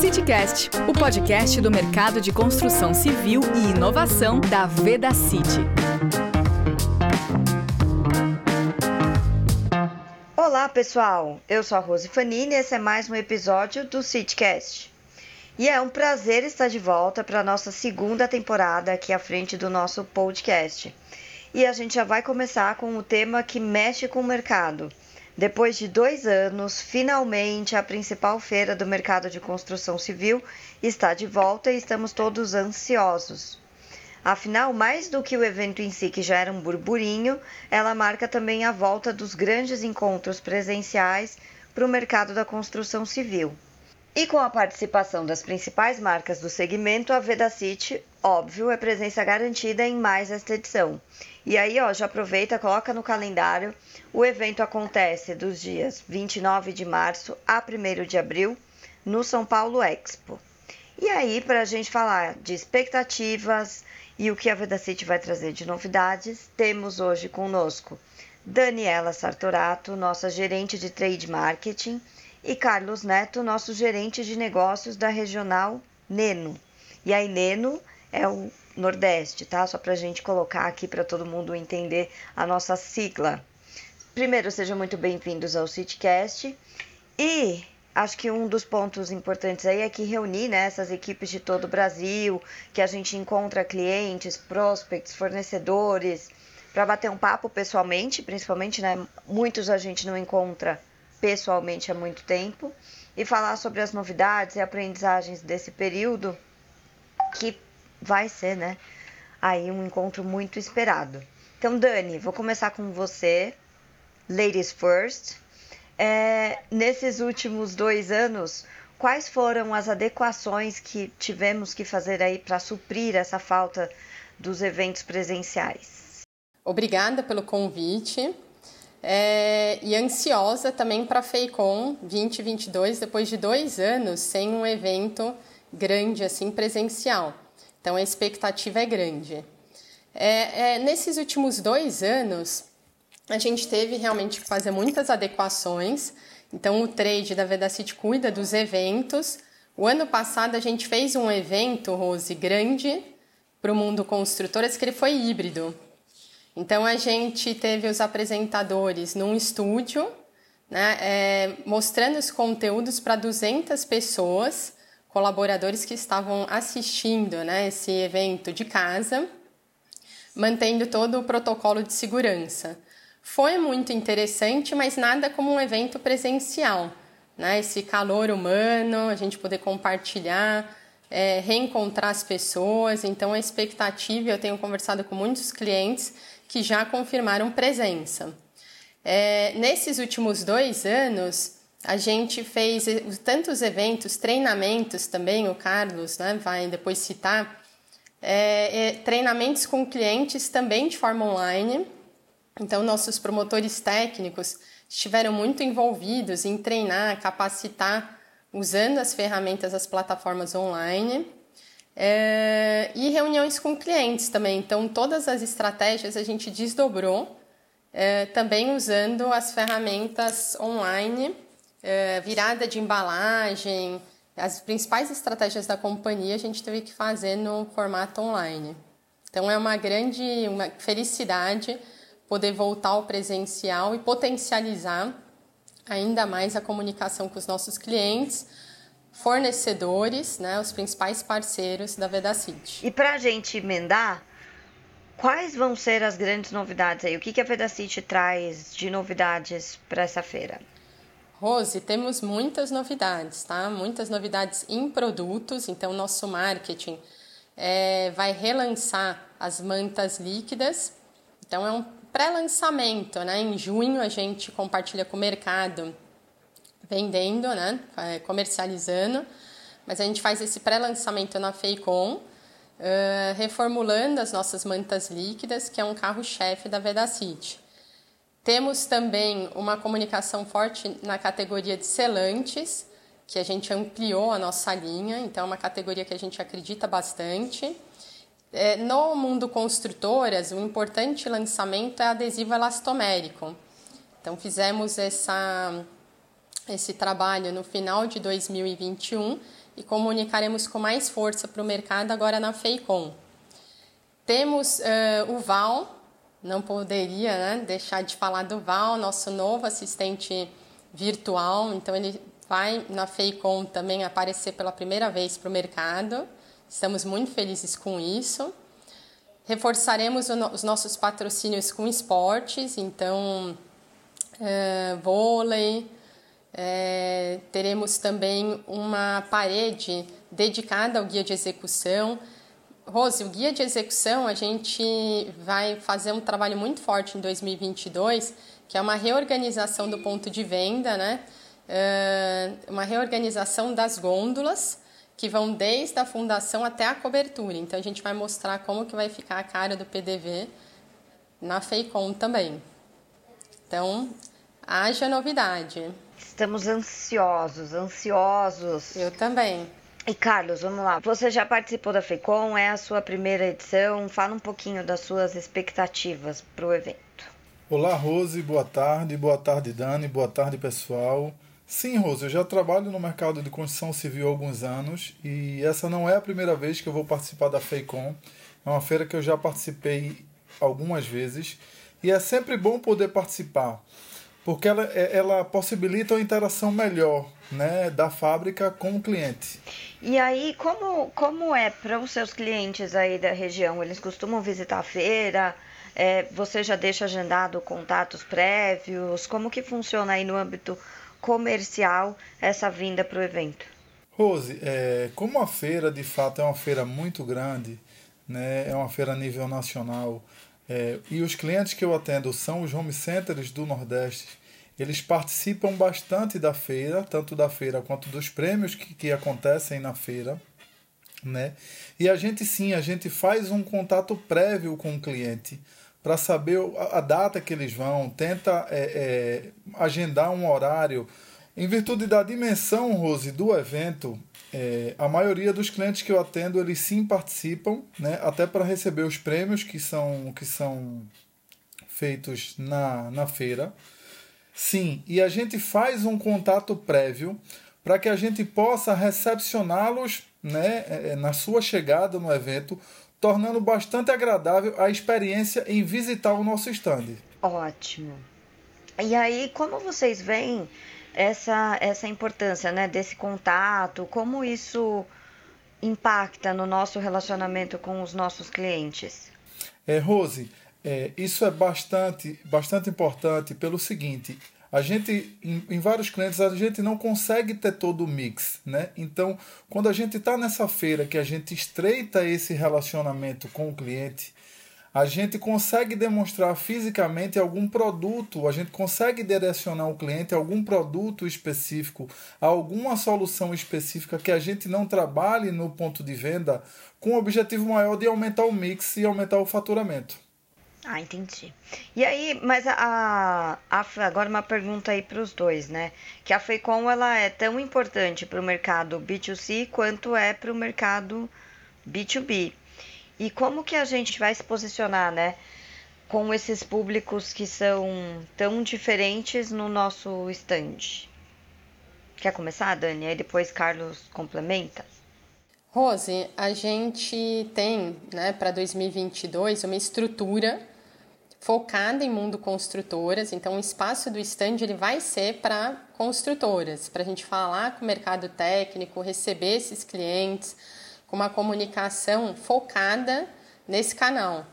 CityCast, o podcast do mercado de construção civil e inovação da Veda City. Olá, pessoal. Eu sou a Rose Fanini e esse é mais um episódio do CityCast. E é um prazer estar de volta para a nossa segunda temporada aqui à frente do nosso podcast. E a gente já vai começar com o tema que mexe com o mercado. Depois de dois anos, finalmente a principal feira do mercado de construção civil está de volta e estamos todos ansiosos. Afinal, mais do que o evento em si, que já era um burburinho, ela marca também a volta dos grandes encontros presenciais para o mercado da construção civil. E com a participação das principais marcas do segmento, a Vedacity, óbvio, é presença garantida em mais esta edição. E aí, ó, já aproveita, coloca no calendário. O evento acontece dos dias 29 de março a 1 de abril no São Paulo Expo. E aí, para a gente falar de expectativas e o que a Vedacity vai trazer de novidades, temos hoje conosco Daniela Sartorato, nossa gerente de trade marketing e Carlos Neto, nosso gerente de negócios da regional Neno. E aí, Neno é o Nordeste, tá? Só para a gente colocar aqui para todo mundo entender a nossa sigla. Primeiro, sejam muito bem-vindos ao CityCast. E acho que um dos pontos importantes aí é que reunir né, essas equipes de todo o Brasil, que a gente encontra clientes, prospects, fornecedores, para bater um papo pessoalmente, principalmente, né? Muitos a gente não encontra pessoalmente há muito tempo e falar sobre as novidades e aprendizagens desse período que vai ser, né? Aí um encontro muito esperado. Então, Dani, vou começar com você. Ladies first. É, nesses últimos dois anos, quais foram as adequações que tivemos que fazer aí para suprir essa falta dos eventos presenciais? Obrigada pelo convite. É, e ansiosa também para a FEICOM 2022, depois de dois anos sem um evento grande assim presencial. Então a expectativa é grande. É, é, nesses últimos dois anos, a gente teve realmente que fazer muitas adequações. Então o trade da Vedacity cuida dos eventos. O ano passado a gente fez um evento, Rose, grande para o mundo construtoras, que ele foi híbrido. Então a gente teve os apresentadores num estúdio, né, é, mostrando os conteúdos para 200 pessoas, colaboradores que estavam assistindo né, esse evento de casa, mantendo todo o protocolo de segurança. Foi muito interessante, mas nada como um evento presencial. Né? Esse calor humano, a gente poder compartilhar, é, reencontrar as pessoas. Então, a expectativa, eu tenho conversado com muitos clientes que já confirmaram presença. É, nesses últimos dois anos, a gente fez tantos eventos, treinamentos também, o Carlos né, vai depois citar, é, é, treinamentos com clientes também de forma online. Então, nossos promotores técnicos estiveram muito envolvidos em treinar, capacitar, usando as ferramentas, as plataformas online. É, e reuniões com clientes também. Então, todas as estratégias a gente desdobrou, é, também usando as ferramentas online, virada de embalagem, as principais estratégias da companhia a gente teve que fazer no formato online. Então, é uma grande uma felicidade poder voltar ao presencial e potencializar ainda mais a comunicação com os nossos clientes fornecedores, né, os principais parceiros da Vedacity. E para a gente emendar, quais vão ser as grandes novidades aí? O que, que a Vedacity traz de novidades para essa feira? Rose, temos muitas novidades, tá? Muitas novidades em produtos, então nosso marketing é, vai relançar as mantas líquidas. Então é um pré-lançamento, né? Em junho a gente compartilha com o mercado vendendo, né, é, comercializando, mas a gente faz esse pré-lançamento na Feicom, uh, reformulando as nossas mantas líquidas, que é um carro-chefe da Vedacity. Temos também uma comunicação forte na categoria de selantes, que a gente ampliou a nossa linha, então é uma categoria que a gente acredita bastante. É, no mundo construtoras, o importante lançamento é adesivo elastomérico. Então fizemos essa esse trabalho no final de 2021 e comunicaremos com mais força para o mercado agora na FEICOM. Temos uh, o Val, não poderia né, deixar de falar do Val, nosso novo assistente virtual. Então, ele vai na FEICOM também aparecer pela primeira vez para o mercado. Estamos muito felizes com isso. Reforçaremos os nossos patrocínios com esportes, então, uh, vôlei, é, teremos também uma parede dedicada ao guia de execução. Rose, o guia de execução, a gente vai fazer um trabalho muito forte em 2022, que é uma reorganização do ponto de venda, né? É, uma reorganização das gôndolas, que vão desde a fundação até a cobertura. Então, a gente vai mostrar como que vai ficar a cara do PDV na FEICOM também. Então, haja novidade. Estamos ansiosos, ansiosos. Eu também. E Carlos, vamos lá. Você já participou da FECOM, é a sua primeira edição. Fala um pouquinho das suas expectativas para o evento. Olá, Rose, boa tarde. Boa tarde, Dani. Boa tarde, pessoal. Sim, Rose, eu já trabalho no mercado de construção civil há alguns anos e essa não é a primeira vez que eu vou participar da FEICOM. É uma feira que eu já participei algumas vezes e é sempre bom poder participar porque ela, é, ela possibilita uma interação melhor né, da fábrica com o cliente. E aí, como, como é para os seus clientes aí da região? Eles costumam visitar a feira? É, você já deixa agendado contatos prévios? Como que funciona aí no âmbito comercial essa vinda para o evento? Rose, é, como a feira de fato é uma feira muito grande, né, é uma feira a nível nacional, é, e os clientes que eu atendo são os home centers do Nordeste. Eles participam bastante da feira, tanto da feira quanto dos prêmios que, que acontecem na feira. Né? E a gente sim, a gente faz um contato prévio com o cliente para saber a, data que eles vão, tenta é, é, agendar um horário. Em virtude da dimensão, Rose, do evento, é, a maioria dos clientes que eu atendo, eles sim participam, né, até para receber os prêmios que são, que são feitos na, na feira. Sim, e a gente faz um contato prévio para que a gente possa recepcioná-los né, é, é, na sua chegada no evento, tornando bastante agradável a experiência em visitar o nosso stand. Ótimo. E aí, como vocês veem essa, essa importância né, desse contato, como isso impacta no nosso relacionamento com os nossos clientes? É, Rose, é, isso é bastante, bastante importante pelo seguinte. A gente, em, em, vários clientes, a gente não consegue ter todo o mix, né? Então, quando a gente está nessa feira que a gente estreita esse relacionamento com o cliente, a gente consegue demonstrar fisicamente algum produto, a gente consegue direcionar o cliente a algum produto específico, a alguma solução específica que a gente não trabalhe no ponto de venda com o objetivo maior de aumentar o mix e aumentar o faturamento. Ah, entendi. E aí, mas a, a agora uma pergunta aí para os dois, né? Que a Feicom ela é tão importante para o mercado B2C quanto é para o mercado B2B. E como que a gente vai se posicionar, né? Com esses públicos que são tão diferentes no nosso stand. Quer começar, Dani? Aí depois Carlos complementa. Rose, a gente tem, né, para 2022 uma estrutura focada em mundo construtoras. Então, o espaço do stand ele vai ser para construtoras, para a gente falar com o mercado técnico, receber esses clientes com uma comunicação focada nesse canal.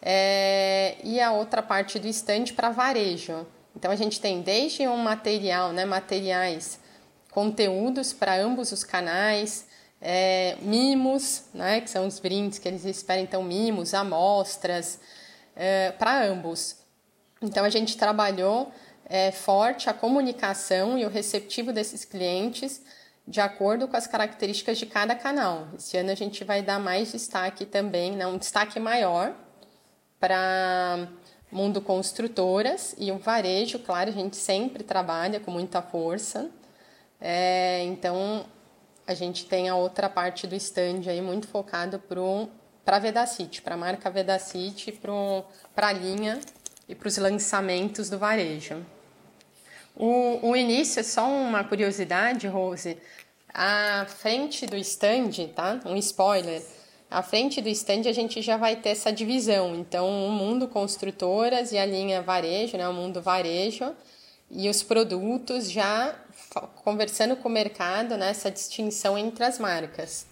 É, e a outra parte do estande para varejo. Então a gente tem desde um material, né, materiais, conteúdos para ambos os canais, é, mimos, né, que são os brindes que eles esperam, então mimos, amostras, é, para ambos. Então a gente trabalhou é, forte a comunicação e o receptivo desses clientes de acordo com as características de cada canal. Esse ano a gente vai dar mais destaque também, né, um destaque maior para mundo construtoras e o varejo, claro, a gente sempre trabalha com muita força. É, então a gente tem a outra parte do stand aí muito focado para a Vedacity, para a marca Vedacity, para a linha e para os lançamentos do varejo. O, o início, só uma curiosidade, Rose, a frente do stand, tá? Um spoiler. À frente do stand a gente já vai ter essa divisão. Então, o mundo construtoras e a linha varejo, né? O mundo varejo e os produtos já conversando com o mercado, né? Essa distinção entre as marcas.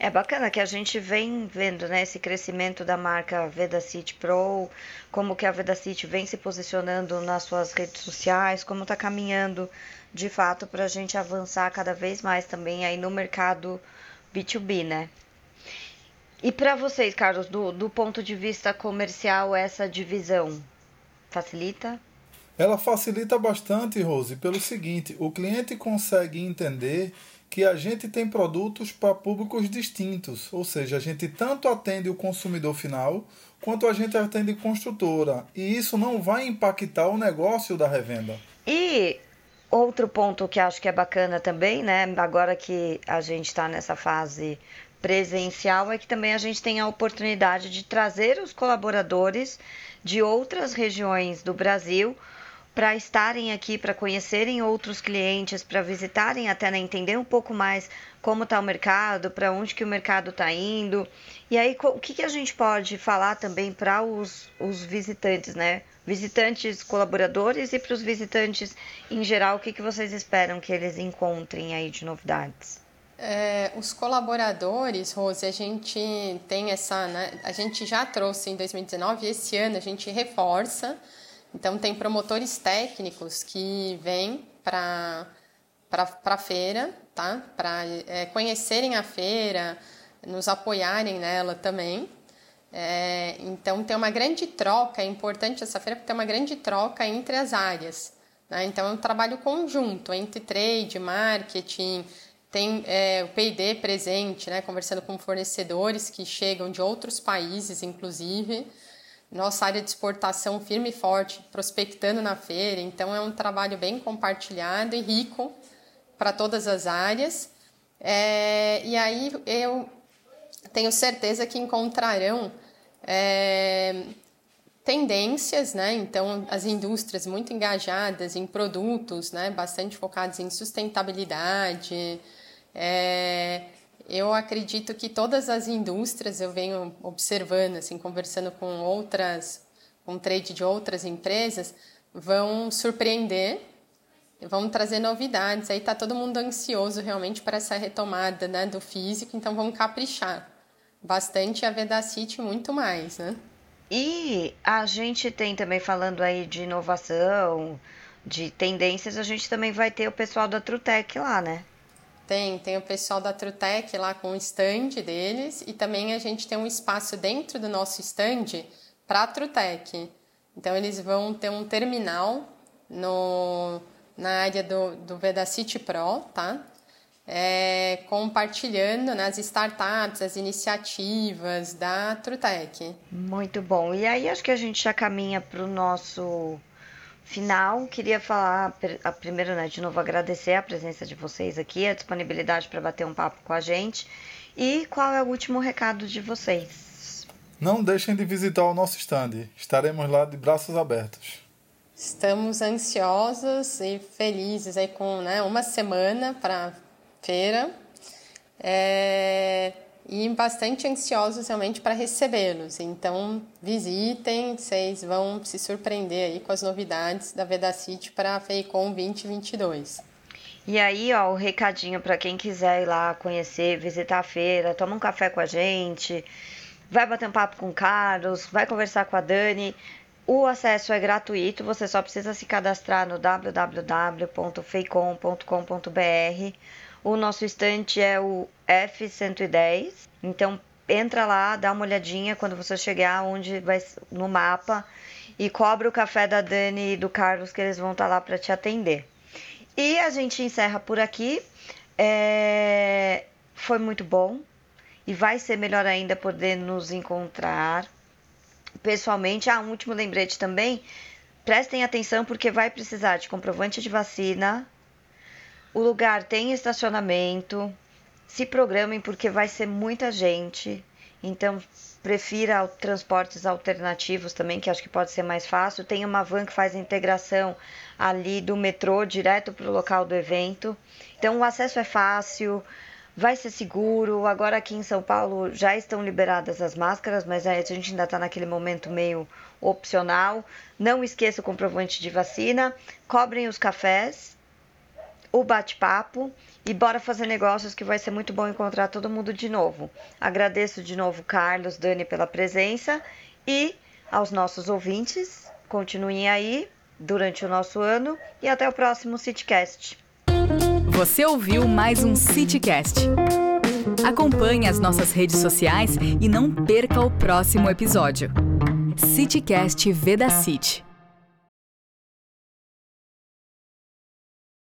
É bacana que a gente vem vendo né, esse crescimento da marca VedaCity Pro, como que a VedaCity vem se posicionando nas suas redes sociais, como está caminhando de fato para a gente avançar cada vez mais também aí no mercado B2B, né? E para vocês, Carlos, do, do ponto de vista comercial, essa divisão facilita? Ela facilita bastante, Rose, pelo seguinte: o cliente consegue entender que a gente tem produtos para públicos distintos, ou seja, a gente tanto atende o consumidor final quanto a gente atende construtora, e isso não vai impactar o negócio da revenda. E outro ponto que acho que é bacana também, né, agora que a gente está nessa fase presencial, é que também a gente tem a oportunidade de trazer os colaboradores de outras regiões do Brasil para estarem aqui, para conhecerem outros clientes, para visitarem até né, entender um pouco mais como está o mercado, para onde que o mercado está indo. E aí, o que, que a gente pode falar também para os, os visitantes, né? Visitantes colaboradores e para os visitantes em geral, o que, que vocês esperam que eles encontrem aí de novidades? É, os colaboradores, Rose, a gente tem essa, né, a gente já trouxe em 2019 e esse ano a gente reforça então, tem promotores técnicos que vêm para a feira, tá? para é, conhecerem a feira, nos apoiarem nela também. É, então, tem uma grande troca, é importante essa feira porque tem uma grande troca entre as áreas. Né? Então, é um trabalho conjunto entre trade, marketing, tem é, o P&D presente, né? conversando com fornecedores que chegam de outros países, inclusive nossa área de exportação firme e forte, prospectando na feira. Então, é um trabalho bem compartilhado e rico para todas as áreas. É, e aí eu tenho certeza que encontrarão é, tendências, né? Então, as indústrias muito engajadas em produtos, né? Bastante focados em sustentabilidade, é, eu acredito que todas as indústrias, eu venho observando, assim, conversando com outras, com trade de outras empresas, vão surpreender, vão trazer novidades. Aí está todo mundo ansioso realmente para essa retomada né, do físico, então vamos caprichar bastante a Vedacity muito mais, né? E a gente tem também falando aí de inovação, de tendências, a gente também vai ter o pessoal da Trutec lá, né? Tem, tem o pessoal da Trutec lá com o stand deles e também a gente tem um espaço dentro do nosso stand para a Trutec. Então eles vão ter um terminal no, na área do, do Vedacity Pro, tá? É, compartilhando né, as startups, as iniciativas da Trutec. Muito bom. E aí acho que a gente já caminha para o nosso final, queria falar, primeiro, né, de novo agradecer a presença de vocês aqui, a disponibilidade para bater um papo com a gente. E qual é o último recado de vocês? Não deixem de visitar o nosso stand. Estaremos lá de braços abertos. Estamos ansiosos e felizes aí com né, uma semana para feira. É e bastante ansiosos realmente para recebê-los. Então, visitem, vocês vão se surpreender aí com as novidades da Vedacity para a FEICOM 2022. E aí, ó, o recadinho para quem quiser ir lá conhecer, visitar a feira, toma um café com a gente, vai bater um papo com o Carlos, vai conversar com a Dani. O acesso é gratuito, você só precisa se cadastrar no www.feicom.com.br o nosso estante é o F110. Então entra lá, dá uma olhadinha quando você chegar onde vai no mapa e cobra o café da Dani e do Carlos que eles vão estar tá lá para te atender. E a gente encerra por aqui. É... Foi muito bom e vai ser melhor ainda poder nos encontrar pessoalmente. Ah, um último lembrete também. Prestem atenção porque vai precisar de comprovante de vacina, o lugar tem estacionamento. Se programem porque vai ser muita gente Então, prefira transportes alternativos também, que acho que pode ser mais fácil. Tem uma van que faz a integração ali do metrô direto para o local do evento. Então, o acesso é fácil, vai ser seguro. Agora, aqui em São Paulo, já estão liberadas as máscaras, mas a gente ainda está naquele momento meio opcional. Não esqueça o comprovante de vacina. Cobrem os cafés, o bate-papo e bora fazer negócios que vai ser muito bom encontrar todo mundo de novo. Agradeço de novo Carlos, Dani pela presença e aos nossos ouvintes, continuem aí durante o nosso ano e até o próximo CityCast. Você ouviu mais um CityCast. Acompanhe as nossas redes sociais e não perca o próximo episódio. CityCast Veda City.